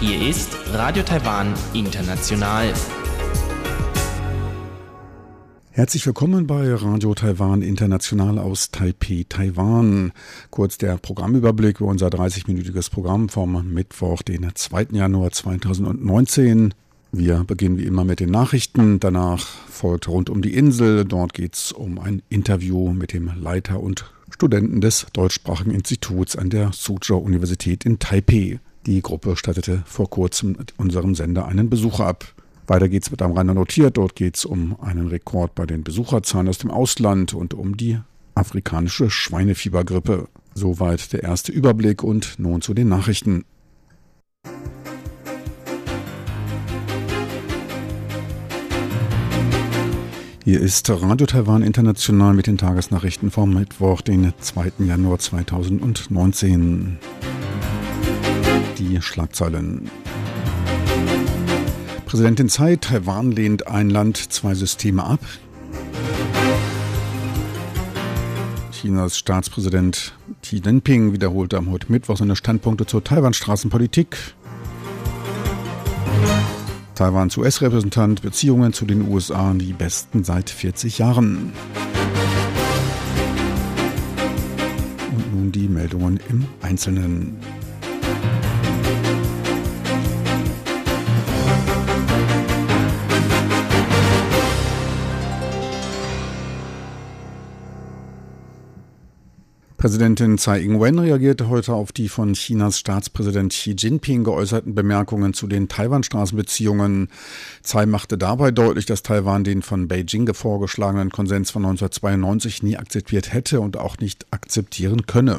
Hier ist Radio Taiwan International. Herzlich willkommen bei Radio Taiwan International aus Taipei, Taiwan. Kurz der Programmüberblick über unser 30-minütiges Programm vom Mittwoch, den 2. Januar 2019. Wir beginnen wie immer mit den Nachrichten. Danach folgt rund um die Insel. Dort geht es um ein Interview mit dem Leiter und Studenten des deutschsprachigen Instituts an der Suzhou Universität in Taipei. Die Gruppe stattete vor kurzem mit unserem Sender einen Besucher ab. Weiter geht es mit einem Rainer notiert. Dort geht es um einen Rekord bei den Besucherzahlen aus dem Ausland und um die afrikanische Schweinefiebergrippe. Soweit der erste Überblick und nun zu den Nachrichten. Hier ist Radio Taiwan International mit den Tagesnachrichten vom Mittwoch, den 2. Januar 2019. Die Schlagzeilen. Präsidentin Tsai, Taiwan lehnt ein Land, zwei Systeme ab. Chinas Staatspräsident Xi Jinping wiederholte am heute Mittwoch seine Standpunkte zur Taiwan-Straßenpolitik. Taiwans US-Repräsentant Beziehungen zu den USA die besten seit 40 Jahren. Und nun die Meldungen im Einzelnen. Präsidentin Tsai Ing-wen reagierte heute auf die von Chinas Staatspräsident Xi Jinping geäußerten Bemerkungen zu den Taiwan-Straßenbeziehungen. Tsai machte dabei deutlich, dass Taiwan den von Beijing vorgeschlagenen Konsens von 1992 nie akzeptiert hätte und auch nicht akzeptieren könne.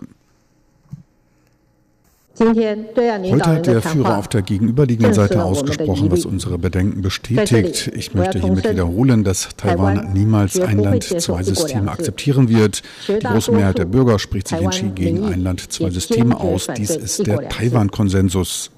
Heute hat der Führer auf der gegenüberliegenden Seite ausgesprochen, was unsere Bedenken bestätigt. Ich möchte hiermit wiederholen, dass Taiwan niemals ein Land, zwei Systeme akzeptieren wird. Die große Mehrheit der Bürger spricht sich entschieden gegen ein Land, zwei Systeme aus. Dies ist der Taiwan-Konsensus.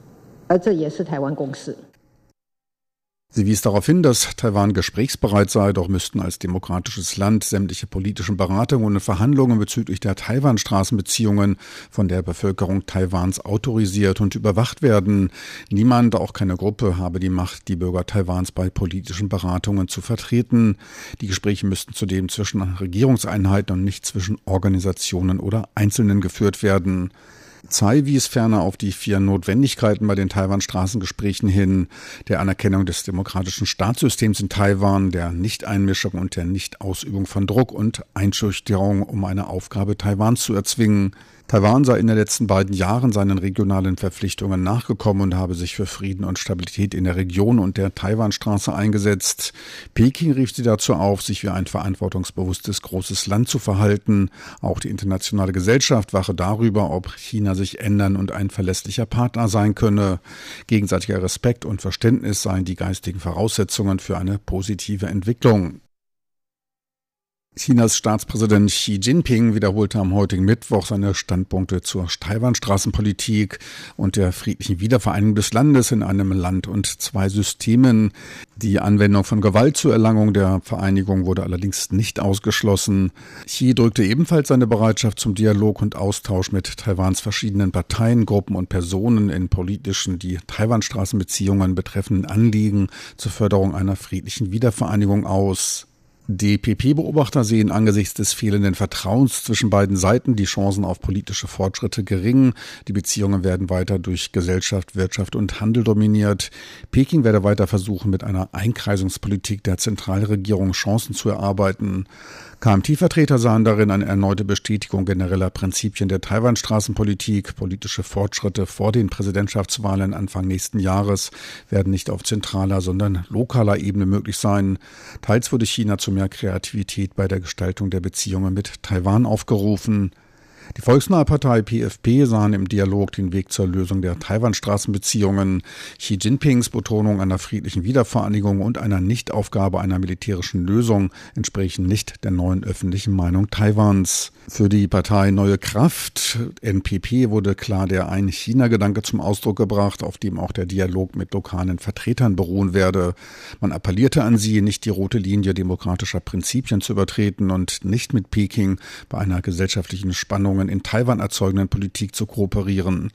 Sie wies darauf hin, dass Taiwan gesprächsbereit sei, doch müssten als demokratisches Land sämtliche politischen Beratungen und Verhandlungen bezüglich der Taiwan-Straßenbeziehungen von der Bevölkerung Taiwans autorisiert und überwacht werden. Niemand, auch keine Gruppe, habe die Macht, die Bürger Taiwans bei politischen Beratungen zu vertreten. Die Gespräche müssten zudem zwischen Regierungseinheiten und nicht zwischen Organisationen oder Einzelnen geführt werden. Tsai wies ferner auf die vier Notwendigkeiten bei den Taiwan-Straßengesprächen hin, der Anerkennung des demokratischen Staatssystems in Taiwan, der Nichteinmischung und der Nichtausübung von Druck und Einschüchterung, um eine Aufgabe Taiwans zu erzwingen. Taiwan sei in den letzten beiden Jahren seinen regionalen Verpflichtungen nachgekommen und habe sich für Frieden und Stabilität in der Region und der Taiwanstraße eingesetzt. Peking rief sie dazu auf, sich wie ein verantwortungsbewusstes großes Land zu verhalten. Auch die internationale Gesellschaft wache darüber, ob China sich ändern und ein verlässlicher Partner sein könne. Gegenseitiger Respekt und Verständnis seien die geistigen Voraussetzungen für eine positive Entwicklung. Chinas Staatspräsident Xi Jinping wiederholte am heutigen Mittwoch seine Standpunkte zur Taiwan-Straßenpolitik und der friedlichen Wiedervereinigung des Landes in einem Land und zwei Systemen. Die Anwendung von Gewalt zur Erlangung der Vereinigung wurde allerdings nicht ausgeschlossen. Xi drückte ebenfalls seine Bereitschaft zum Dialog und Austausch mit Taiwans verschiedenen Parteien, Gruppen und Personen in politischen, die Taiwan-Straßenbeziehungen betreffenden Anliegen zur Förderung einer friedlichen Wiedervereinigung aus. DPP-Beobachter sehen angesichts des fehlenden Vertrauens zwischen beiden Seiten die Chancen auf politische Fortschritte gering. Die Beziehungen werden weiter durch Gesellschaft, Wirtschaft und Handel dominiert. Peking werde weiter versuchen, mit einer Einkreisungspolitik der Zentralregierung Chancen zu erarbeiten. KMT-Vertreter sahen darin eine erneute Bestätigung genereller Prinzipien der Taiwan-Straßenpolitik. Politische Fortschritte vor den Präsidentschaftswahlen Anfang nächsten Jahres werden nicht auf zentraler, sondern lokaler Ebene möglich sein. Teils wurde China zu mehr Kreativität bei der Gestaltung der Beziehungen mit Taiwan aufgerufen. Die volksnahe Partei PFP sahen im Dialog den Weg zur Lösung der Taiwan-Straßenbeziehungen. Xi Jinpings Betonung einer friedlichen Wiedervereinigung und einer Nichtaufgabe einer militärischen Lösung entsprechen nicht der neuen öffentlichen Meinung Taiwans. Für die Partei Neue Kraft, NPP, wurde klar der Ein-China-Gedanke zum Ausdruck gebracht, auf dem auch der Dialog mit lokalen Vertretern beruhen werde. Man appellierte an sie, nicht die rote Linie demokratischer Prinzipien zu übertreten und nicht mit Peking bei einer gesellschaftlichen Spannung Veränderungen in Taiwan erzeugenden Politik zu kooperieren.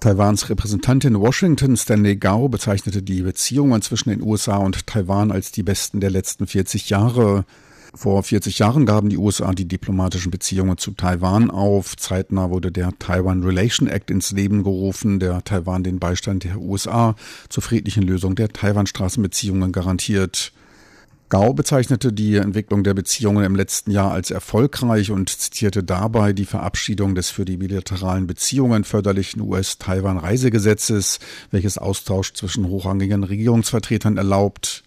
Taiwans Repräsentantin in Washington, Stanley Gao, bezeichnete die Beziehungen zwischen den USA und Taiwan als die besten der letzten 40 Jahre. Vor 40 Jahren gaben die USA die diplomatischen Beziehungen zu Taiwan auf. Zeitnah wurde der Taiwan Relation Act ins Leben gerufen, der Taiwan den Beistand der USA zur friedlichen Lösung der Taiwan-Straßenbeziehungen garantiert. Gao bezeichnete die Entwicklung der Beziehungen im letzten Jahr als erfolgreich und zitierte dabei die Verabschiedung des für die bilateralen Beziehungen förderlichen US-Taiwan-Reisegesetzes, welches Austausch zwischen hochrangigen Regierungsvertretern erlaubt.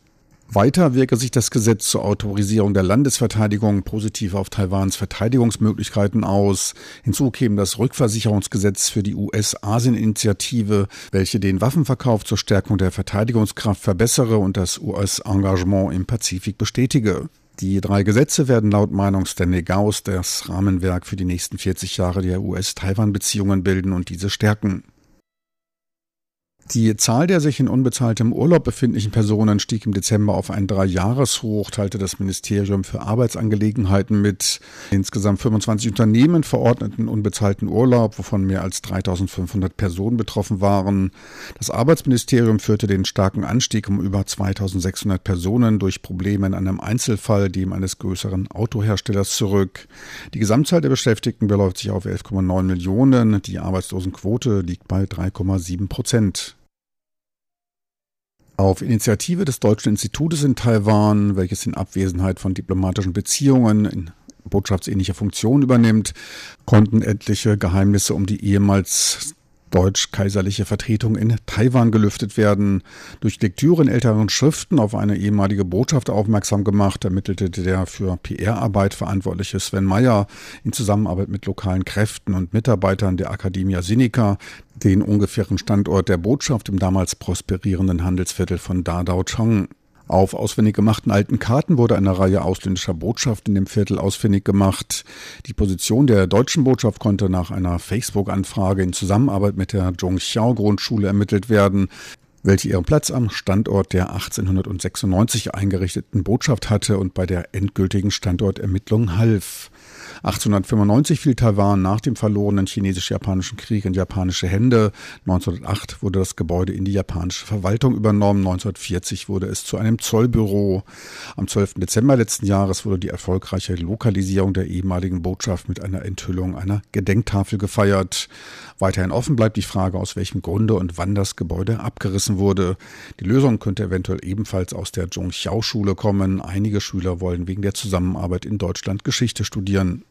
Weiter wirke sich das Gesetz zur Autorisierung der Landesverteidigung positiv auf Taiwans Verteidigungsmöglichkeiten aus. Hinzu käme das Rückversicherungsgesetz für die US-Asien-Initiative, welche den Waffenverkauf zur Stärkung der Verteidigungskraft verbessere und das US-Engagement im Pazifik bestätige. Die drei Gesetze werden laut Meinung Stanley Gauss das Rahmenwerk für die nächsten 40 Jahre der US-Taiwan-Beziehungen bilden und diese stärken. Die Zahl der sich in unbezahltem Urlaub befindlichen Personen stieg im Dezember auf ein Dreijahreshoch, teilte das Ministerium für Arbeitsangelegenheiten mit. Insgesamt 25 Unternehmen verordneten unbezahlten Urlaub, wovon mehr als 3500 Personen betroffen waren. Das Arbeitsministerium führte den starken Anstieg um über 2600 Personen durch Probleme in einem Einzelfall, dem eines größeren Autoherstellers zurück. Die Gesamtzahl der Beschäftigten beläuft sich auf 11,9 Millionen. Die Arbeitslosenquote liegt bei 3,7 Prozent. Auf Initiative des Deutschen Institutes in Taiwan, welches in Abwesenheit von diplomatischen Beziehungen in botschaftsähnlicher Funktion übernimmt, konnten etliche Geheimnisse um die ehemals deutsch-kaiserliche Vertretung in Taiwan gelüftet werden. Durch Lektüre in älteren Schriften auf eine ehemalige Botschaft aufmerksam gemacht, ermittelte der für PR-Arbeit verantwortliche Sven Meyer in Zusammenarbeit mit lokalen Kräften und Mitarbeitern der Academia Sinica den ungefähren Standort der Botschaft im damals prosperierenden Handelsviertel von Dadao Chong. Auf auswendig gemachten alten Karten wurde eine Reihe ausländischer Botschaften in dem Viertel ausfindig gemacht. Die Position der deutschen Botschaft konnte nach einer Facebook-Anfrage in Zusammenarbeit mit der Zhongxiao Grundschule ermittelt werden, welche ihren Platz am Standort der 1896 eingerichteten Botschaft hatte und bei der endgültigen Standortermittlung half. 1895 fiel Taiwan nach dem verlorenen chinesisch-japanischen Krieg in japanische Hände. 1908 wurde das Gebäude in die japanische Verwaltung übernommen. 1940 wurde es zu einem Zollbüro. Am 12. Dezember letzten Jahres wurde die erfolgreiche Lokalisierung der ehemaligen Botschaft mit einer Enthüllung einer Gedenktafel gefeiert. Weiterhin offen bleibt die Frage, aus welchem Grunde und wann das Gebäude abgerissen wurde. Die Lösung könnte eventuell ebenfalls aus der Zhongxiao-Schule kommen. Einige Schüler wollen wegen der Zusammenarbeit in Deutschland Geschichte studieren.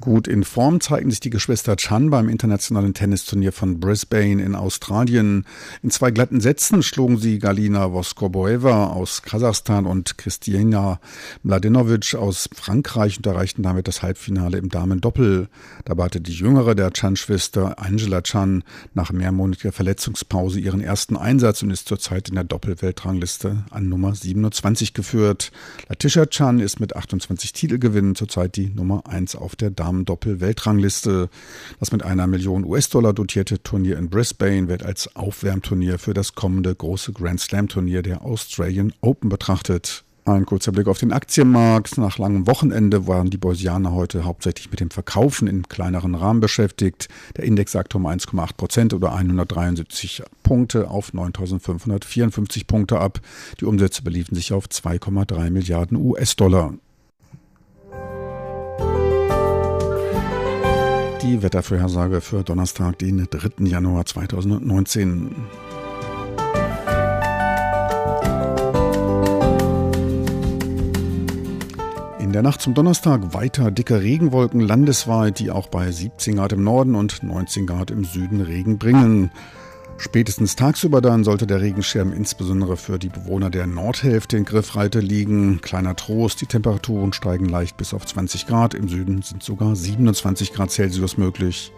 Gut in Form zeigten sich die Geschwister Chan beim internationalen Tennisturnier von Brisbane in Australien. In zwei glatten Sätzen schlugen sie Galina Voskoboeva aus Kasachstan und Kristina Mladenovic aus Frankreich und erreichten damit das Halbfinale im Damen-Doppel. Dabei hatte die jüngere der Chan-Schwester Angela Chan nach mehrmonatiger Verletzungspause ihren ersten Einsatz und ist zurzeit in der Doppelweltrangliste an Nummer 27 geführt. Latisha Chan ist mit 28 Titelgewinnen zurzeit die Nummer 1 auf der Damen Damen-Doppel-Weltrangliste. Das mit einer Million US-Dollar dotierte Turnier in Brisbane wird als Aufwärmturnier für das kommende große Grand Slam-Turnier der Australian Open betrachtet. Ein kurzer Blick auf den Aktienmarkt. Nach langem Wochenende waren die Börsianer heute hauptsächlich mit dem Verkaufen im kleineren Rahmen beschäftigt. Der Index sagte um 1,8 Prozent oder 173 Punkte auf 9.554 Punkte ab. Die Umsätze beliefen sich auf 2,3 Milliarden US-Dollar. Die Wettervorhersage für Donnerstag, den 3. Januar 2019. In der Nacht zum Donnerstag weiter dicke Regenwolken landesweit, die auch bei 17 Grad im Norden und 19 Grad im Süden Regen bringen. Spätestens tagsüber dann sollte der Regenschirm insbesondere für die Bewohner der Nordhälfte in Griffreite liegen. Kleiner Trost, die Temperaturen steigen leicht bis auf 20 Grad. Im Süden sind sogar 27 Grad Celsius möglich.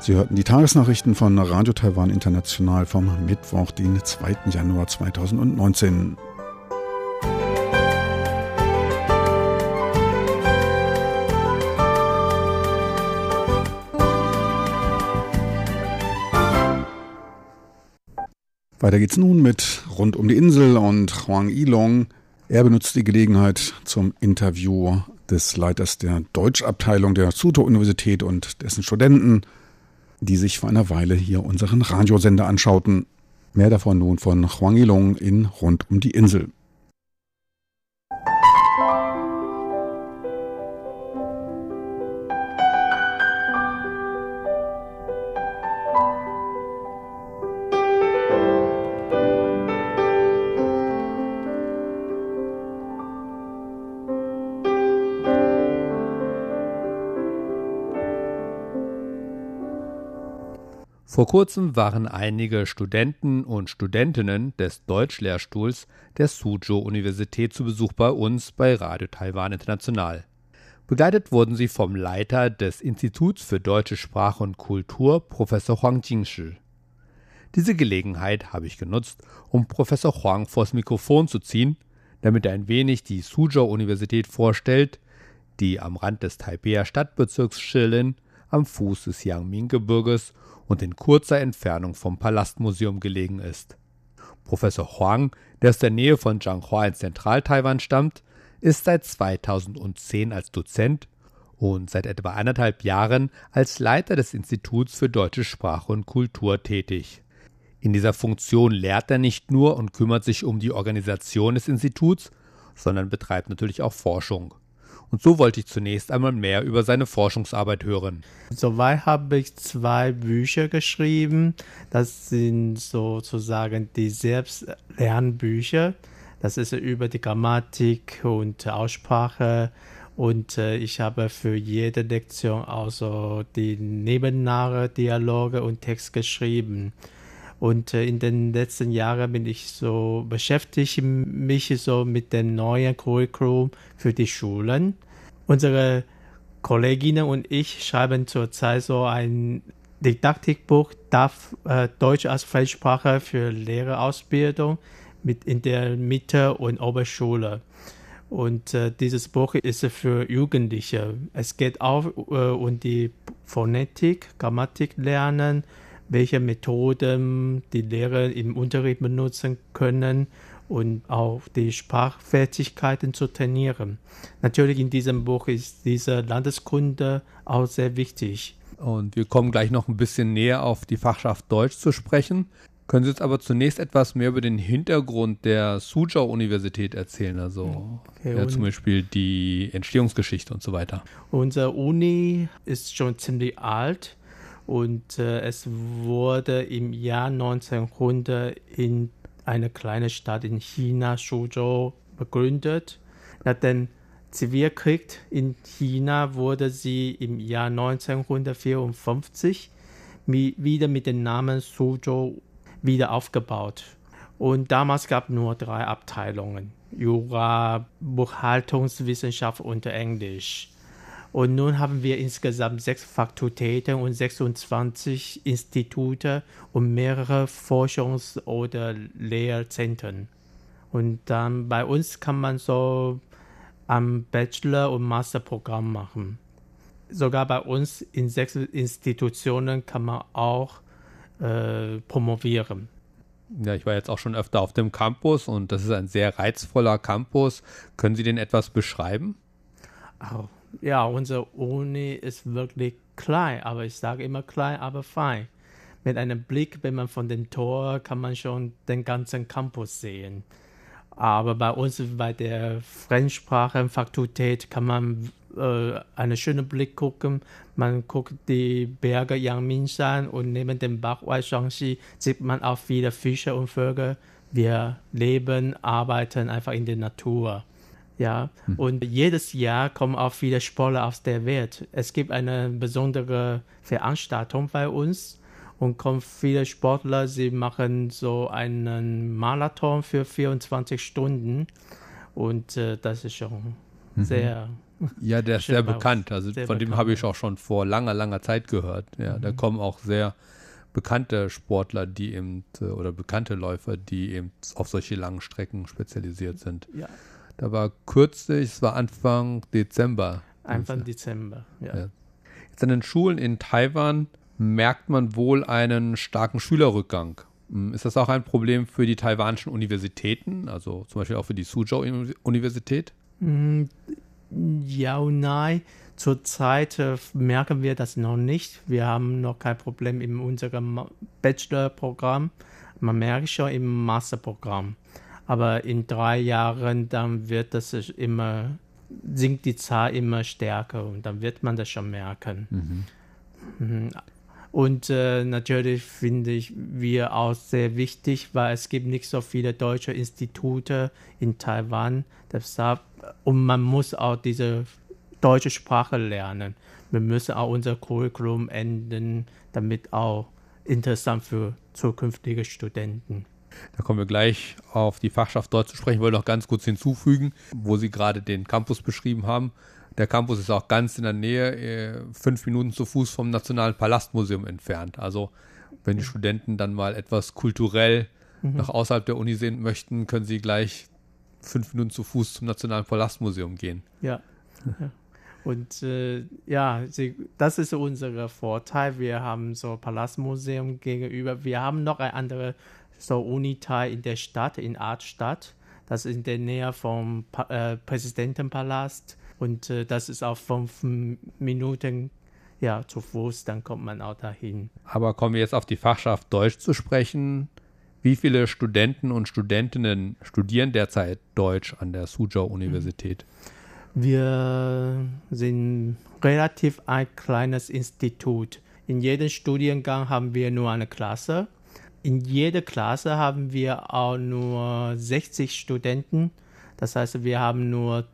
Sie hörten die Tagesnachrichten von Radio Taiwan International vom Mittwoch, den 2. Januar 2019. Weiter geht's nun mit Rund um die Insel und Huang Yilong. Er benutzt die Gelegenheit zum Interview des Leiters der Deutschabteilung der Tsuto-Universität und dessen Studenten, die sich vor einer Weile hier unseren Radiosender anschauten. Mehr davon nun von Huang Yilong in Rund um die Insel. Vor kurzem waren einige Studenten und Studentinnen des Deutschlehrstuhls der Suzhou-Universität zu Besuch bei uns bei Radio Taiwan International. Begleitet wurden sie vom Leiter des Instituts für deutsche Sprache und Kultur, Professor Huang Jingshi. Diese Gelegenheit habe ich genutzt, um Professor Huang vors Mikrofon zu ziehen, damit er ein wenig die Suzhou-Universität vorstellt, die am Rand des Taipeier Stadtbezirks Shilin am Fuß des Yangming-Gebirges und in kurzer Entfernung vom Palastmuseum gelegen ist. Professor Huang, der aus der Nähe von Zhanghua in Zentral-Taiwan stammt, ist seit 2010 als Dozent und seit etwa anderthalb Jahren als Leiter des Instituts für deutsche Sprache und Kultur tätig. In dieser Funktion lehrt er nicht nur und kümmert sich um die Organisation des Instituts, sondern betreibt natürlich auch Forschung. Und so wollte ich zunächst einmal mehr über seine Forschungsarbeit hören. Soweit habe ich zwei Bücher geschrieben. Das sind sozusagen die Selbstlernbücher. Das ist über die Grammatik und Aussprache. Und äh, ich habe für jede Lektion also die nebennahe Dialoge und Text geschrieben. Und äh, in den letzten Jahren bin ich so beschäftigt mich so mit dem neuen Curriculum für die Schulen. Unsere Kolleginnen und ich schreiben zurzeit so ein Didaktikbuch darf äh, Deutsch als Fremdsprache für Lehrerausbildung mit in der Mitte- und Oberschule. Und äh, dieses Buch ist für Jugendliche. Es geht auch äh, um die Phonetik, Grammatik lernen, welche Methoden die Lehrer im Unterricht benutzen können und auch die Sprachfertigkeiten zu trainieren. Natürlich in diesem Buch ist diese Landeskunde auch sehr wichtig. Und wir kommen gleich noch ein bisschen näher auf die Fachschaft Deutsch zu sprechen. Können Sie jetzt aber zunächst etwas mehr über den Hintergrund der Suzhou-Universität erzählen, also okay, ja, zum Beispiel die Entstehungsgeschichte und so weiter? Unsere Uni ist schon ziemlich alt und äh, es wurde im Jahr 1900 in eine kleine Stadt in China, Suzhou, begründet. Nach dem Zivilkrieg in China wurde sie im Jahr 1954 wieder mit dem Namen Suzhou wieder aufgebaut. Und damals gab es nur drei Abteilungen: Jura, Buchhaltungswissenschaft und Englisch. Und nun haben wir insgesamt sechs Fakultäten und 26 Institute und mehrere Forschungs- oder Lehrzentren. Und dann bei uns kann man so am Bachelor- und Masterprogramm machen. Sogar bei uns in sechs Institutionen kann man auch äh, promovieren. Ja, ich war jetzt auch schon öfter auf dem Campus und das ist ein sehr reizvoller Campus. Können Sie den etwas beschreiben? Oh, ja, unsere Uni ist wirklich klein, aber ich sage immer klein, aber fein. Mit einem Blick, wenn man von dem Tor, kann man schon den ganzen Campus sehen. Aber bei uns, bei der Fremdsprachenfakultät, kann man äh, einen schönen Blick gucken. Man guckt die Berge Yangmingshan und neben dem Bach Waishangxi sieht man auch viele Fische und Vögel. Wir leben, arbeiten einfach in der Natur. Ja, und jedes Jahr kommen auch viele Sportler aus der Welt. Es gibt eine besondere Veranstaltung bei uns und kommen viele Sportler. Sie machen so einen Marathon für 24 Stunden und äh, das ist schon sehr. Ja, der ist sehr bekannt. Also Sehr von dem habe ich auch schon vor langer, langer Zeit gehört. Ja, da kommen auch sehr bekannte Sportler, die eben äh, oder bekannte Läufer, die eben auf solche langen Strecken spezialisiert sind. Ja, Da war kürzlich, es war Anfang Dezember. Anfang Dezember. Ja. Ja. Jetzt an den Schulen in Taiwan merkt man wohl einen starken Schülerrückgang. Hm, Ist das auch ein Problem für die taiwanischen Universitäten, also zum Beispiel auch für die Suzhou-Universität? Mm, Ja und nein. Zurzeit äh, merken wir das noch nicht. Wir haben noch kein Problem in unserem Bachelor-Programm. Man merkt schon im Masterprogramm. Aber in drei Jahren, dann wird das immer, sinkt die Zahl immer stärker und dann wird man das schon merken. Mhm. Und äh, natürlich finde ich wir auch sehr wichtig, weil es gibt nicht so viele deutsche Institute in Taiwan. Deshalb, und man muss auch diese deutsche Sprache lernen. Wir müssen auch unser Curriculum ändern, damit auch interessant für zukünftige Studenten. Da kommen wir gleich auf die Fachschaft Deutsch zu sprechen. Ich wollte noch ganz kurz hinzufügen, wo Sie gerade den Campus beschrieben haben. Der Campus ist auch ganz in der Nähe, äh, fünf Minuten zu Fuß vom Nationalen Palastmuseum entfernt. Also wenn die Studenten dann mal etwas kulturell nach außerhalb der Uni sehen möchten, können sie gleich fünf Minuten zu Fuß zum Nationalen Palastmuseum gehen. Ja. ja. Und äh, ja, sie, das ist unser Vorteil. Wir haben so Palastmuseum gegenüber. Wir haben noch ein anderes so Uniteil in der Stadt, in Artstadt. Das ist in der Nähe vom äh, Präsidentenpalast. Und äh, das ist auch fünf Minuten ja, zu Fuß, dann kommt man auch dahin. Aber kommen wir jetzt auf die Fachschaft Deutsch zu sprechen. Wie viele Studenten und Studentinnen studieren derzeit Deutsch an der Suzhou-Universität? Wir sind relativ ein kleines Institut. In jedem Studiengang haben wir nur eine Klasse. In jeder Klasse haben wir auch nur 60 Studenten. Das heißt, wir haben nur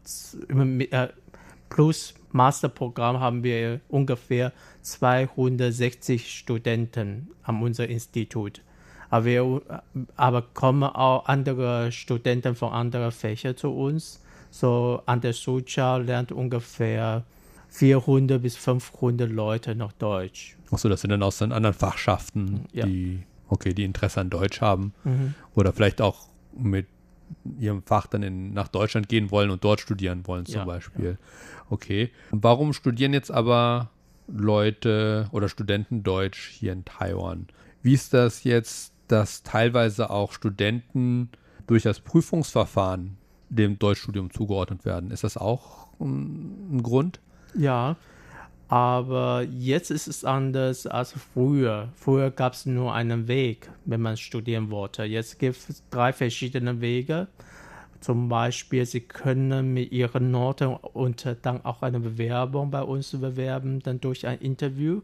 äh, plus Masterprogramm haben wir ungefähr 260 Studenten an unserem Institut. Aber, wir, aber kommen auch andere Studenten von anderen Fächern zu uns. So an der Suzhou lernt ungefähr 400 bis 500 Leute noch Deutsch. Achso, das sind dann aus den anderen Fachschaften, Ja. die, okay, die Interesse an Deutsch haben. Oder vielleicht auch mit ihrem Fach dann in, nach Deutschland gehen wollen und dort studieren wollen, zum Ja, Beispiel. Okay. Und warum studieren jetzt aber Leute oder Studenten Deutsch hier in Taiwan? Wie ist das jetzt, dass teilweise auch Studenten durch das Prüfungsverfahren dem Deutschstudium zugeordnet werden? Ist das auch ein, ein Grund? Ja, aber jetzt ist es anders als früher. Früher gab es nur einen Weg, wenn man studieren wollte. Jetzt gibt es drei verschiedene Wege. Zum Beispiel, Sie können mit Ihren Noten und dann auch eine Bewerbung bei uns bewerben, dann durch ein Interview.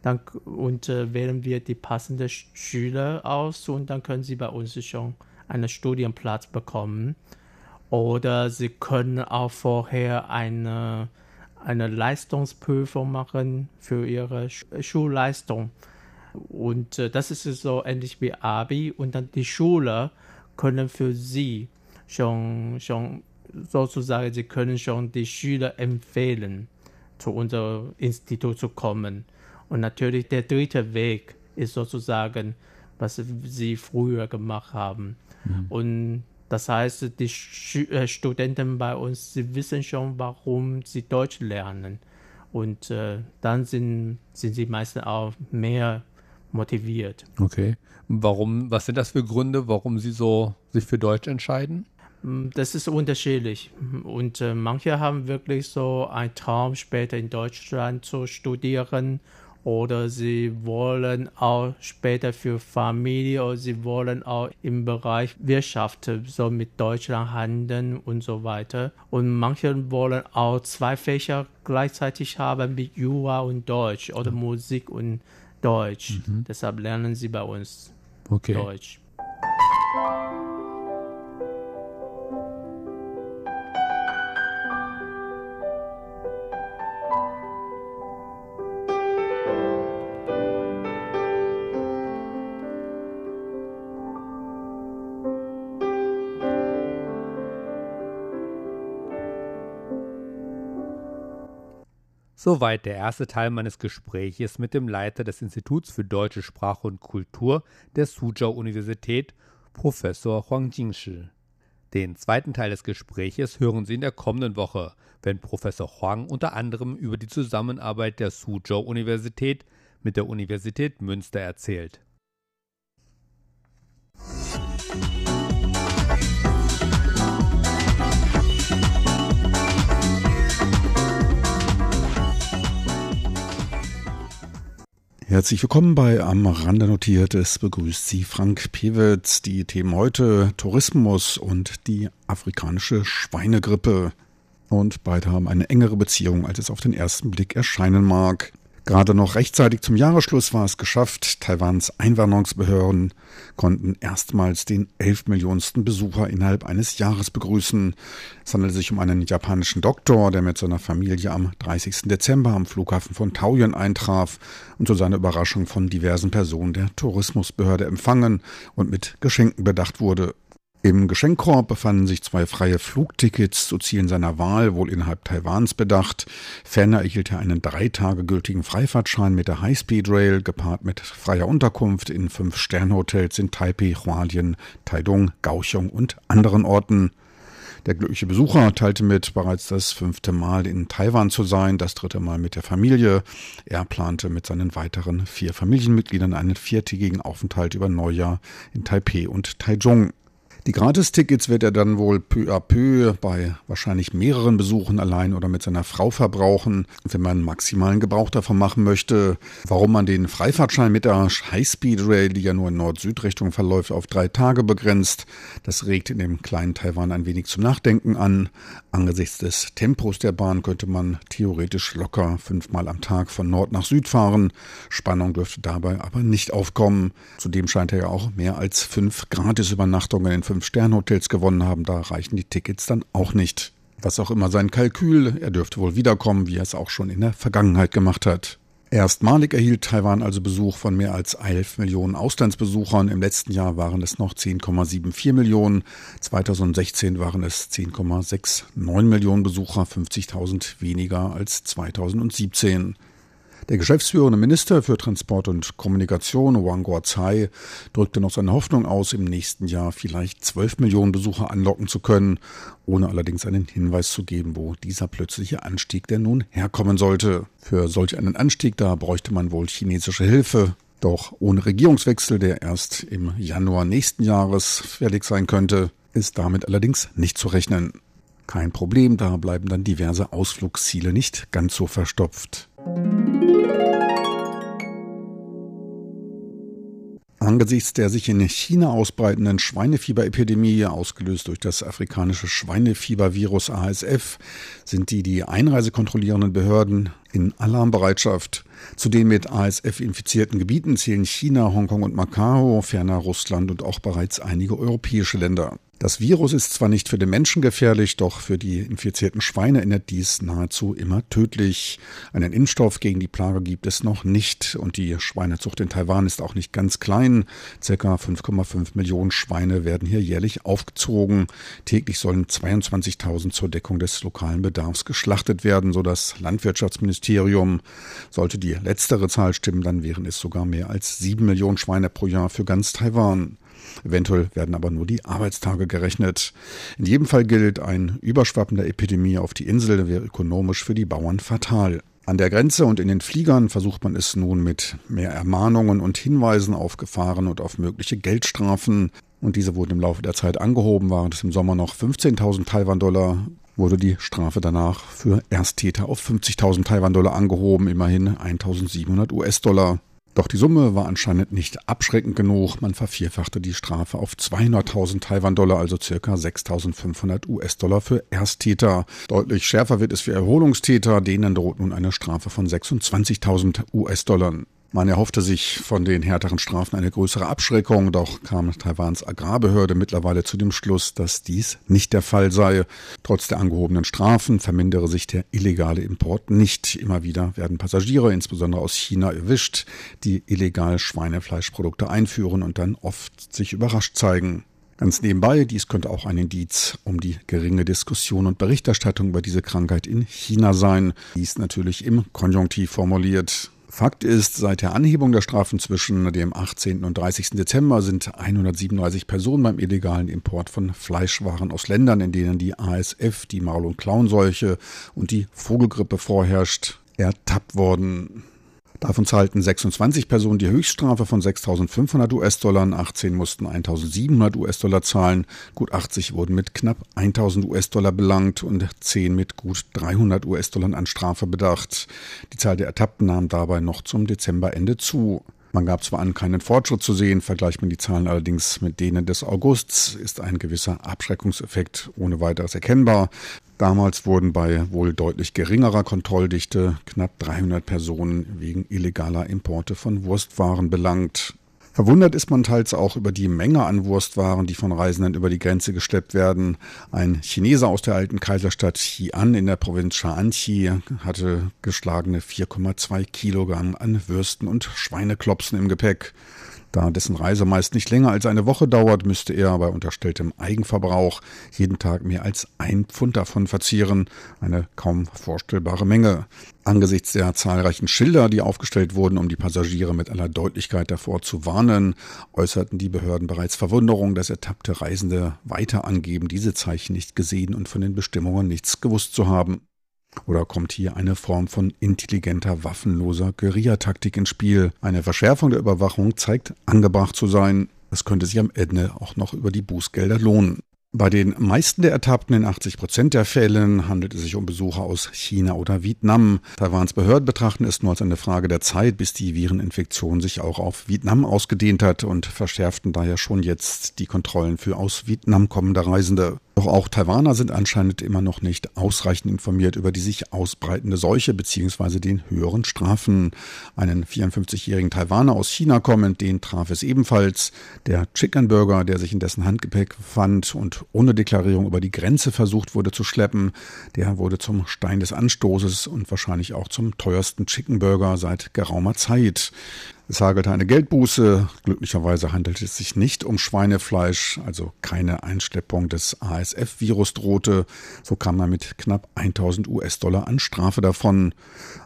Dann, und äh, wählen wir die passenden Sch- Schüler aus und dann können Sie bei uns schon einen Studienplatz bekommen. Oder Sie können auch vorher eine, eine Leistungsprüfung machen für Ihre Sch- Schulleistung. Und äh, das ist so ähnlich wie Abi. Und dann die Schüler können für Sie schon, schon sozusagen, Sie können schon die Schüler empfehlen, zu unserem Institut zu kommen. Und natürlich der dritte Weg ist sozusagen, was Sie früher gemacht haben. Und das heißt, die äh, Studenten bei uns, sie wissen schon, warum sie Deutsch lernen. Und äh, dann sind, sind sie meistens auch mehr motiviert. Okay. Warum, was sind das für Gründe, warum Sie so sich für Deutsch entscheiden? Mm, Das ist unterschiedlich. Und äh, manche haben wirklich so einen Traum, später in Deutschland zu studieren. Oder sie wollen auch später für Familie oder sie wollen auch im Bereich Wirtschaft so mit Deutschland handeln und so weiter. Und manche wollen auch zwei Fächer gleichzeitig haben wie Jura und Deutsch oder Musik und Deutsch. Deshalb lernen sie bei uns Okay. Deutsch. Soweit der erste Teil meines Gespräches mit dem Leiter des Instituts für deutsche Sprache und Kultur der Suzhou Universität, Professor Huang Jingshi. Den zweiten Teil des Gespräches hören Sie in der kommenden Woche, wenn Professor Huang unter anderem über die Zusammenarbeit der Suzhou Universität mit der Universität Münster erzählt. Herzlich willkommen bei Am Rande notiert. Es begrüßt Sie Frank Pewitz. Die Themen heute Tourismus und die afrikanische Schweinegrippe. Und beide haben eine engere Beziehung, als es auf den ersten Blick erscheinen mag. Gerade noch rechtzeitig zum Jahresschluss war es geschafft. Taiwans Einwanderungsbehörden konnten erstmals den 11 Millionensten Besucher innerhalb eines Jahres begrüßen. Es handelt sich um einen japanischen Doktor, der mit seiner Familie am 30. Dezember am Flughafen von Taoyuan eintraf und zu seiner Überraschung von diversen Personen der Tourismusbehörde empfangen und mit Geschenken bedacht wurde. Im Geschenkkorb befanden sich zwei freie Flugtickets zu Zielen seiner Wahl, wohl innerhalb Taiwans bedacht. Ferner erhielt er einen drei Tage gültigen Freifahrtschein mit der High-Speed Rail, gepaart mit freier Unterkunft in fünf Sternhotels in Taipei, Hualien, Taidong, Kaohsiung und anderen Orten. Der glückliche Besucher teilte mit, bereits das fünfte Mal in Taiwan zu sein, das dritte Mal mit der Familie. Er plante mit seinen weiteren vier Familienmitgliedern einen viertägigen Aufenthalt über Neujahr in Taipei und Taichung. Die Gratistickets wird er dann wohl peu à peu bei wahrscheinlich mehreren Besuchen allein oder mit seiner Frau verbrauchen, wenn man maximalen Gebrauch davon machen möchte. Warum man den Freifahrtschein mit der High-Speed Rail, die ja nur in Nord-Süd-Richtung verläuft, auf drei Tage begrenzt, das regt in dem kleinen Taiwan ein wenig zum Nachdenken an. Angesichts des Tempos der Bahn könnte man theoretisch locker fünfmal am Tag von Nord nach Süd fahren. Spannung dürfte dabei aber nicht aufkommen. Zudem scheint er ja auch mehr als fünf Gratisübernachtungen in Fünf-Sterne-Hotels gewonnen haben, da reichen die Tickets dann auch nicht. Was auch immer sein Kalkül, er dürfte wohl wiederkommen, wie er es auch schon in der Vergangenheit gemacht hat. Erstmalig erhielt Taiwan also Besuch von mehr als 11 Millionen Auslandsbesuchern. Im letzten Jahr waren es noch 10,74 Millionen. 2016 waren es 10,69 Millionen Besucher, 50.000 weniger als 2017. Der geschäftsführende Minister für Transport und Kommunikation, Wang Guozai, drückte noch seine Hoffnung aus, im nächsten Jahr vielleicht 12 Millionen Besucher anlocken zu können, ohne allerdings einen Hinweis zu geben, wo dieser plötzliche Anstieg denn nun herkommen sollte. Für solch einen Anstieg, da bräuchte man wohl chinesische Hilfe. Doch ohne Regierungswechsel, der erst im Januar nächsten Jahres fertig sein könnte, ist damit allerdings nicht zu rechnen. Kein Problem, da bleiben dann diverse Ausflugsziele nicht ganz so verstopft. Angesichts der sich in China ausbreitenden Schweinefieberepidemie, ausgelöst durch das afrikanische Schweinefiebervirus ASF, sind die die Einreise kontrollierenden Behörden in Alarmbereitschaft. Zu den mit ASF infizierten Gebieten zählen China, Hongkong und Macau, ferner Russland und auch bereits einige europäische Länder. Das Virus ist zwar nicht für den Menschen gefährlich, doch für die infizierten Schweine endet dies nahezu immer tödlich. Einen Impfstoff gegen die Plage gibt es noch nicht und die Schweinezucht in Taiwan ist auch nicht ganz klein. Circa 5,5 Millionen Schweine werden hier jährlich aufgezogen. Täglich sollen 22.000 zur Deckung des lokalen Bedarfs geschlachtet werden, so das Landwirtschaftsministerium. Sollte die letztere Zahl stimmen, dann wären es sogar mehr als 7 Millionen Schweine pro Jahr für ganz Taiwan. Eventuell werden aber nur die Arbeitstage gerechnet. In jedem Fall gilt, ein Überschwappen der Epidemie auf die Insel wäre ökonomisch für die Bauern fatal. An der Grenze und in den Fliegern versucht man es nun mit mehr Ermahnungen und Hinweisen auf Gefahren und auf mögliche Geldstrafen. Und diese wurden im Laufe der Zeit angehoben, waren es im Sommer noch 15.000 Taiwan-Dollar, wurde die Strafe danach für Ersttäter auf 50.000 Taiwan-Dollar angehoben, immerhin 1.700 US-Dollar. Doch die Summe war anscheinend nicht abschreckend genug. Man vervierfachte die Strafe auf 200.000 Taiwan-Dollar, also circa 6.500 US-Dollar für Ersttäter. Deutlich schärfer wird es für Erholungstäter. Denen droht nun eine Strafe von 26.000 US-Dollar. Man erhoffte sich von den härteren Strafen eine größere Abschreckung, doch kam Taiwans Agrarbehörde mittlerweile zu dem Schluss, dass dies nicht der Fall sei. Trotz der angehobenen Strafen vermindere sich der illegale Import nicht. Immer wieder werden Passagiere, insbesondere aus China, erwischt, die illegal Schweinefleischprodukte einführen und dann oft sich überrascht zeigen. Ganz nebenbei, dies könnte auch ein Indiz um die geringe Diskussion und Berichterstattung über diese Krankheit in China sein. Dies natürlich im Konjunktiv formuliert. Fakt ist, seit der Anhebung der Strafen zwischen dem 18. und 30. Dezember sind 137 Personen beim illegalen Import von Fleischwaren aus Ländern, in denen die ASF, die Maul- und Klauenseuche und die Vogelgrippe vorherrscht, ertappt worden. Davon zahlten 26 Personen die Höchststrafe von 6.500 US-Dollar, 18 mussten 1.700 US-Dollar zahlen, gut 80 wurden mit knapp 1.000 US-Dollar belangt und 10 mit gut 300 US-Dollar an Strafe bedacht. Die Zahl der Ertappten nahm dabei noch zum Dezemberende zu. Man gab zwar an, keinen Fortschritt zu sehen, vergleicht man die Zahlen allerdings mit denen des Augusts, ist ein gewisser Abschreckungseffekt ohne weiteres erkennbar. Damals wurden bei wohl deutlich geringerer Kontrolldichte knapp 300 Personen wegen illegaler Importe von Wurstwaren belangt. Verwundert ist man teils auch über die Menge an Wurstwaren, die von Reisenden über die Grenze geschleppt werden. Ein Chineser aus der alten Kaiserstadt Xi'an in der Provinz Shaanxi hatte geschlagene 4,2 Kilogramm an Würsten und Schweineklopsen im Gepäck. Da dessen Reise meist nicht länger als eine Woche dauert, müsste er bei unterstelltem Eigenverbrauch jeden Tag mehr als ein Pfund davon verzieren. Eine kaum vorstellbare Menge. Angesichts der zahlreichen Schilder, die aufgestellt wurden, um die Passagiere mit aller Deutlichkeit davor zu warnen, äußerten die Behörden bereits Verwunderung, dass ertappte Reisende weiter angeben, diese Zeichen nicht gesehen und von den Bestimmungen nichts gewusst zu haben. Oder kommt hier eine Form von intelligenter, waffenloser Guerillataktik ins Spiel? Eine Verschärfung der Überwachung zeigt angebracht zu sein. Es könnte sich am Ende auch noch über die Bußgelder lohnen. Bei den meisten der Ertappten in 80 Prozent der Fällen handelt es sich um Besucher aus China oder Vietnam. Taiwans Behörden betrachten es nur als eine Frage der Zeit, bis die Vireninfektion sich auch auf Vietnam ausgedehnt hat und verschärften daher schon jetzt die Kontrollen für aus Vietnam kommende Reisende. Doch auch Taiwaner sind anscheinend immer noch nicht ausreichend informiert über die sich ausbreitende Seuche bzw. den höheren Strafen. Einen 54-jährigen Taiwaner aus China kommend, den traf es ebenfalls. Der Chicken Burger, der sich in dessen Handgepäck fand und ohne Deklarierung über die Grenze versucht wurde zu schleppen, der wurde zum Stein des Anstoßes und wahrscheinlich auch zum teuersten Chicken Burger seit geraumer Zeit. Es hagelte eine Geldbuße. Glücklicherweise handelt es sich nicht um Schweinefleisch, also keine Einschleppung des ASF-Virus drohte. So kam man mit knapp 1000 US-Dollar an Strafe davon.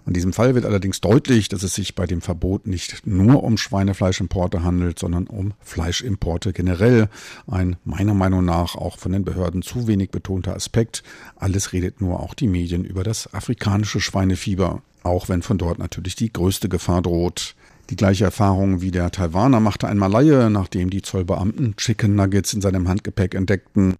An diesem Fall wird allerdings deutlich, dass es sich bei dem Verbot nicht nur um Schweinefleischimporte handelt, sondern um Fleischimporte generell. Ein meiner Meinung nach auch von den Behörden zu wenig betonter Aspekt. Alles redet nur auch die Medien über das afrikanische Schweinefieber. Auch wenn von dort natürlich die größte Gefahr droht. Die gleiche Erfahrung wie der Taiwaner machte ein Malaye, nachdem die Zollbeamten Chicken Nuggets in seinem Handgepäck entdeckten.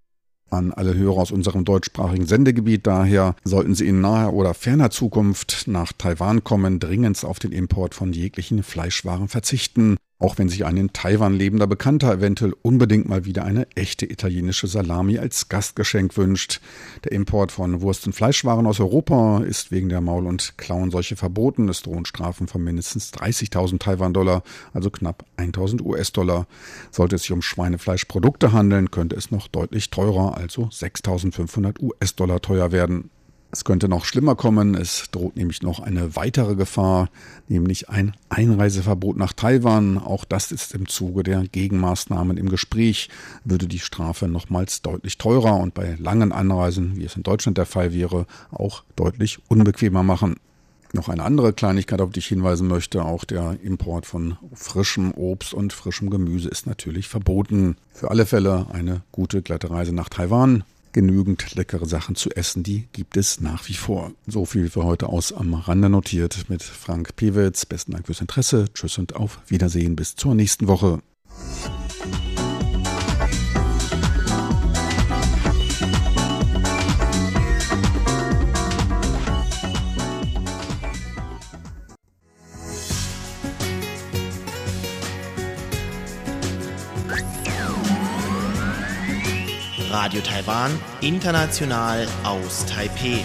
An alle Hörer aus unserem deutschsprachigen Sendegebiet daher sollten Sie in naher oder ferner Zukunft nach Taiwan kommen, dringend auf den Import von jeglichen Fleischwaren verzichten. Auch wenn sich ein in Taiwan lebender Bekannter eventuell unbedingt mal wieder eine echte italienische Salami als Gastgeschenk wünscht. Der Import von Wurst- und Fleischwaren aus Europa ist wegen der Maul- und Klauenseuche verboten. Es drohen Strafen von mindestens 30.000 Taiwan-Dollar, also knapp 1.000 US-Dollar. Sollte es sich um Schweinefleischprodukte handeln, könnte es noch deutlich teurer, also 6.500 US-Dollar teuer werden. Es könnte noch schlimmer kommen. Es droht nämlich noch eine weitere Gefahr, nämlich ein Einreiseverbot nach Taiwan. Auch das ist im Zuge der Gegenmaßnahmen im Gespräch, würde die Strafe nochmals deutlich teurer und bei langen Anreisen, wie es in Deutschland der Fall wäre, auch deutlich unbequemer machen. Noch eine andere Kleinigkeit, auf die ich hinweisen möchte, auch der Import von frischem Obst und frischem Gemüse ist natürlich verboten. Für alle Fälle eine gute glatte Reise nach Taiwan genügend leckere Sachen zu essen, die gibt es nach wie vor. So viel für heute aus am Rande notiert mit Frank Pewitz. Besten Dank fürs Interesse. Tschüss und auf Wiedersehen bis zur nächsten Woche. Radio Taiwan, international aus Taipeh.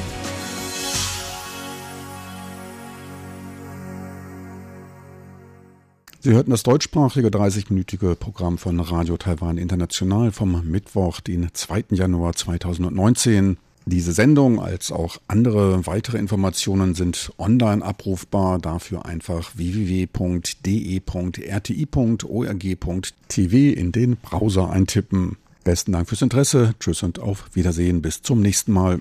Sie hörten das deutschsprachige 30-minütige Programm von Radio Taiwan International vom Mittwoch, den 2. Januar 2019. Diese Sendung als auch andere weitere Informationen sind online abrufbar. Dafür einfach www.de.rti.org.tv in den Browser eintippen. Besten Dank fürs Interesse. Tschüss und auf Wiedersehen. Bis zum nächsten Mal.